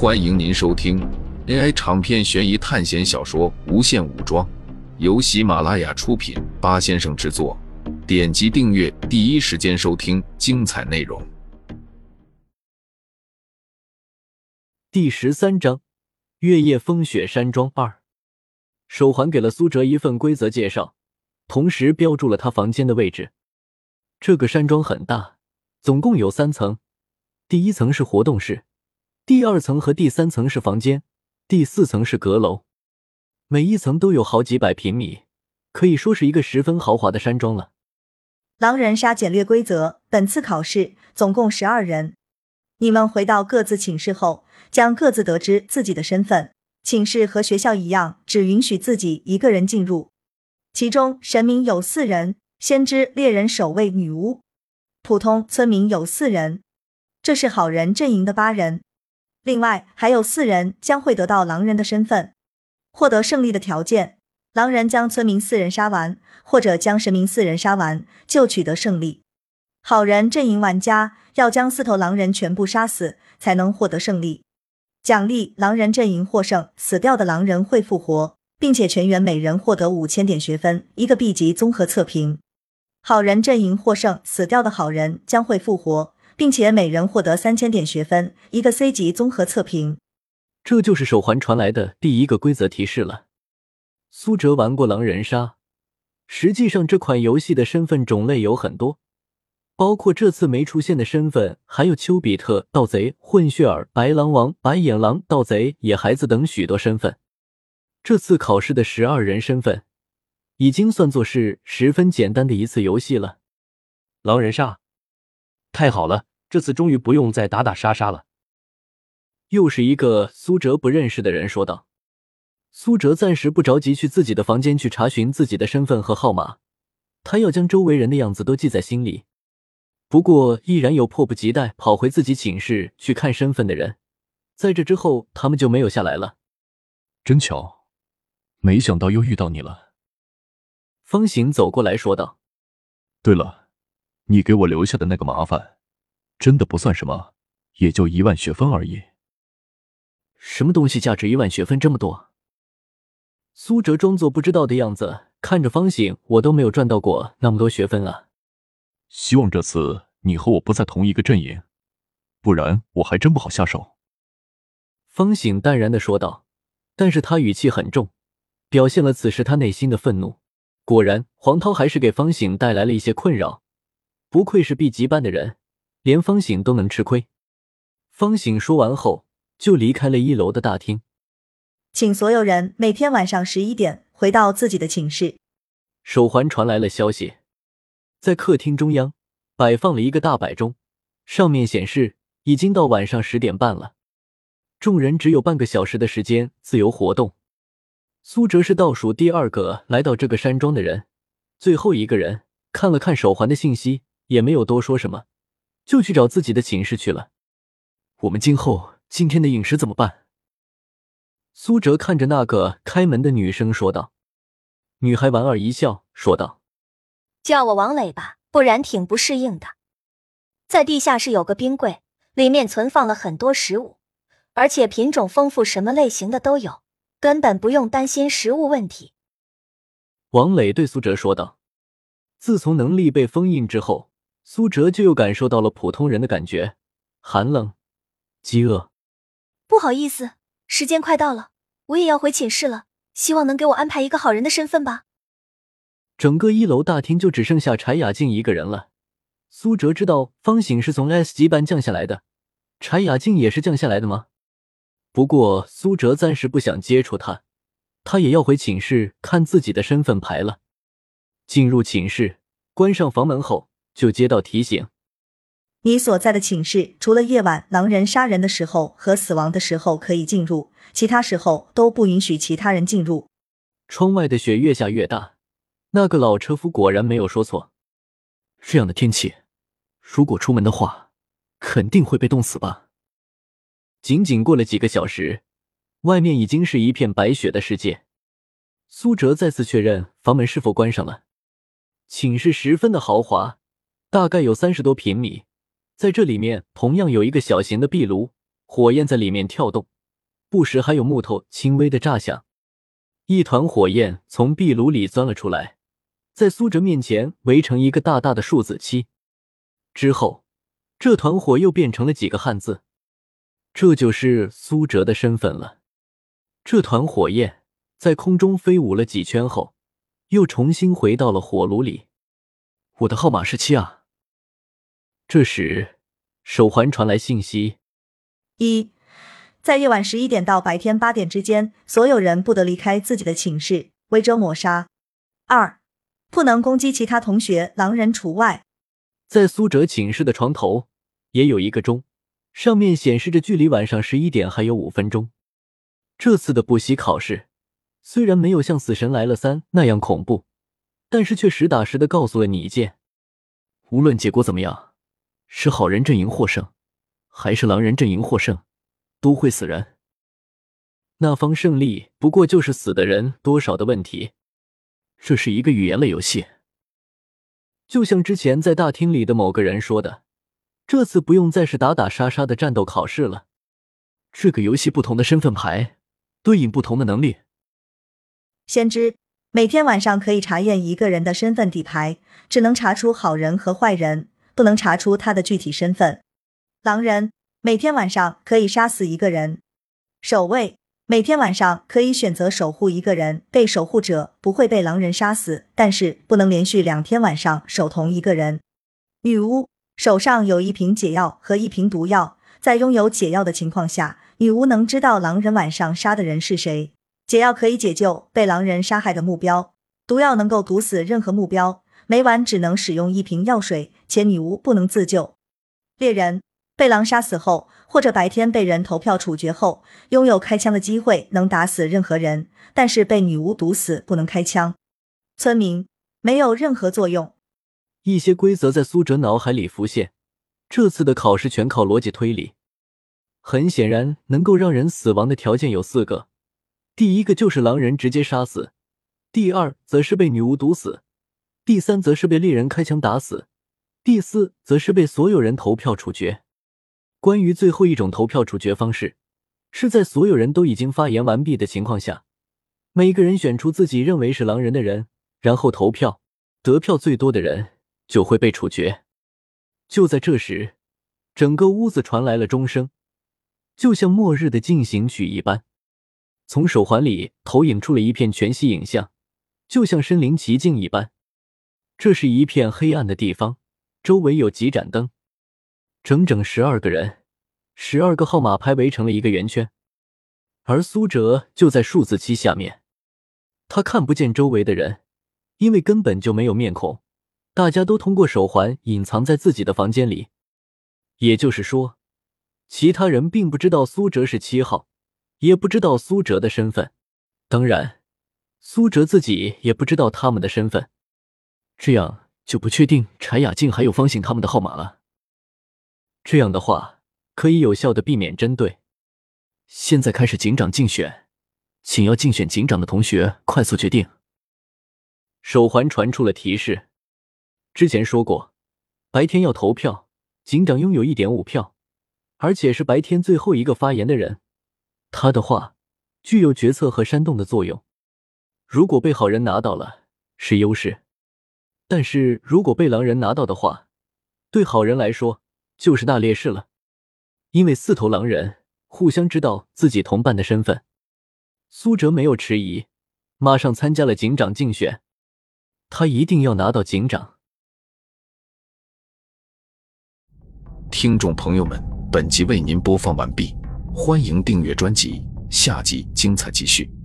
欢迎您收听 AI 长篇悬疑探险小说《无限武装》，由喜马拉雅出品，八先生制作。点击订阅，第一时间收听精彩内容。第十三章：月夜风雪山庄二。手环给了苏哲一份规则介绍，同时标注了他房间的位置。这个山庄很大，总共有三层，第一层是活动室。第二层和第三层是房间，第四层是阁楼，每一层都有好几百平米，可以说是一个十分豪华的山庄了。狼人杀简略规则：本次考试总共十二人，你们回到各自寝室后，将各自得知自己的身份。寝室和学校一样，只允许自己一个人进入。其中神明有四人，先知、猎人、守卫、女巫；普通村民有四人，这是好人阵营的八人。另外还有四人将会得到狼人的身份，获得胜利的条件：狼人将村民四人杀完，或者将神明四人杀完，就取得胜利。好人阵营玩家要将四头狼人全部杀死，才能获得胜利。奖励：狼人阵营获胜，死掉的狼人会复活，并且全员每人获得五千点学分，一个 B 级综合测评。好人阵营获胜，死掉的好人将会复活。并且每人获得三千点学分，一个 C 级综合测评。这就是手环传来的第一个规则提示了。苏哲玩过狼人杀，实际上这款游戏的身份种类有很多，包括这次没出现的身份，还有丘比特、盗贼、混血儿、白狼王、白眼狼、盗贼、野孩子等许多身份。这次考试的十二人身份，已经算作是十分简单的一次游戏了。狼人杀，太好了！这次终于不用再打打杀杀了。又是一个苏哲不认识的人说道。苏哲暂时不着急去自己的房间去查询自己的身份和号码，他要将周围人的样子都记在心里。不过依然有迫不及待跑回自己寝室去看身份的人。在这之后，他们就没有下来了。真巧，没想到又遇到你了。方行走过来说道。对了，你给我留下的那个麻烦。真的不算什么，也就一万学分而已。什么东西价值一万学分这么多？苏哲装作不知道的样子看着方醒，我都没有赚到过那么多学分啊。希望这次你和我不在同一个阵营，不然我还真不好下手。方醒淡然的说道，但是他语气很重，表现了此时他内心的愤怒。果然，黄涛还是给方醒带来了一些困扰。不愧是 B 级班的人。连方醒都能吃亏。方醒说完后，就离开了一楼的大厅。请所有人每天晚上十一点回到自己的寝室。手环传来了消息，在客厅中央摆放了一个大摆钟，上面显示已经到晚上十点半了。众人只有半个小时的时间自由活动。苏哲是倒数第二个来到这个山庄的人，最后一个人看了看手环的信息，也没有多说什么。就去找自己的寝室去了。我们今后今天的饮食怎么办？苏哲看着那个开门的女生说道。女孩莞尔一笑，说道：“叫我王磊吧，不然挺不适应的。在地下室有个冰柜，里面存放了很多食物，而且品种丰富，什么类型的都有，根本不用担心食物问题。”王磊对苏哲说道：“自从能力被封印之后。”苏哲就又感受到了普通人的感觉，寒冷、饥饿。不好意思，时间快到了，我也要回寝室了。希望能给我安排一个好人的身份吧。整个一楼大厅就只剩下柴雅静一个人了。苏哲知道方醒是从 S 级班降下来的，柴雅静也是降下来的吗？不过苏哲暂时不想接触他，他也要回寝室看自己的身份牌了。进入寝室，关上房门后。就接到提醒，你所在的寝室除了夜晚狼人杀人的时候和死亡的时候可以进入，其他时候都不允许其他人进入。窗外的雪越下越大，那个老车夫果然没有说错。这样的天气，如果出门的话，肯定会被冻死吧？仅仅过了几个小时，外面已经是一片白雪的世界。苏哲再次确认房门是否关上了，寝室十分的豪华。大概有三十多平米，在这里面同样有一个小型的壁炉，火焰在里面跳动，不时还有木头轻微的炸响。一团火焰从壁炉里钻了出来，在苏哲面前围成一个大大的数字七。之后，这团火又变成了几个汉字，这就是苏哲的身份了。这团火焰在空中飞舞了几圈后，又重新回到了火炉里。我的号码是七啊。这时，手环传来信息：一。在夜晚十一点到白天八点之间，所有人不得离开自己的寝室，违者抹杀。二，不能攻击其他同学，狼人除外。在苏哲寝室的床头也有一个钟，上面显示着距离晚上十一点还有五分钟。这次的补习考试虽然没有像《死神来了三》那样恐怖，但是却实打实的告诉了你一件：无论结果怎么样，是好人阵营获胜，还是狼人阵营获胜。都会死人，那方胜利不过就是死的人多少的问题。这是一个语言类游戏，就像之前在大厅里的某个人说的，这次不用再是打打杀杀的战斗考试了。这个游戏不同的身份牌对应不同的能力。先知每天晚上可以查验一个人的身份底牌，只能查出好人和坏人，不能查出他的具体身份。狼人。每天晚上可以杀死一个人，守卫每天晚上可以选择守护一个人，被守护者不会被狼人杀死，但是不能连续两天晚上守同一个人。女巫手上有一瓶解药和一瓶毒药，在拥有解药的情况下，女巫能知道狼人晚上杀的人是谁。解药可以解救被狼人杀害的目标，毒药能够毒死任何目标。每晚只能使用一瓶药水，且女巫不能自救。猎人。被狼杀死后，或者白天被人投票处决后，拥有开枪的机会，能打死任何人。但是被女巫毒死不能开枪。村民没有任何作用。一些规则在苏哲脑海里浮现。这次的考试全靠逻辑推理。很显然，能够让人死亡的条件有四个：第一个就是狼人直接杀死；第二则是被女巫毒死；第三则是被猎人开枪打死；第四则是被所有人投票处决。关于最后一种投票处决方式，是在所有人都已经发言完毕的情况下，每个人选出自己认为是狼人的人，然后投票，得票最多的人就会被处决。就在这时，整个屋子传来了钟声，就像末日的进行曲一般，从手环里投影出了一片全息影像，就像身临其境一般。这是一片黑暗的地方，周围有几盏灯。整整十二个人，十二个号码牌围成了一个圆圈，而苏哲就在数字七下面。他看不见周围的人，因为根本就没有面孔，大家都通过手环隐藏在自己的房间里。也就是说，其他人并不知道苏哲是七号，也不知道苏哲的身份。当然，苏哲自己也不知道他们的身份。这样就不确定柴雅静还有方醒他们的号码了。这样的话，可以有效的避免针对。现在开始警长竞选，请要竞选警长的同学快速决定。手环传出了提示。之前说过，白天要投票，警长拥有一点五票，而且是白天最后一个发言的人，他的话具有决策和煽动的作用。如果被好人拿到了，是优势；但是如果被狼人拿到的话，对好人来说。就是大劣势了，因为四头狼人互相知道自己同伴的身份。苏哲没有迟疑，马上参加了警长竞选。他一定要拿到警长。听众朋友们，本集为您播放完毕，欢迎订阅专辑，下集精彩继续。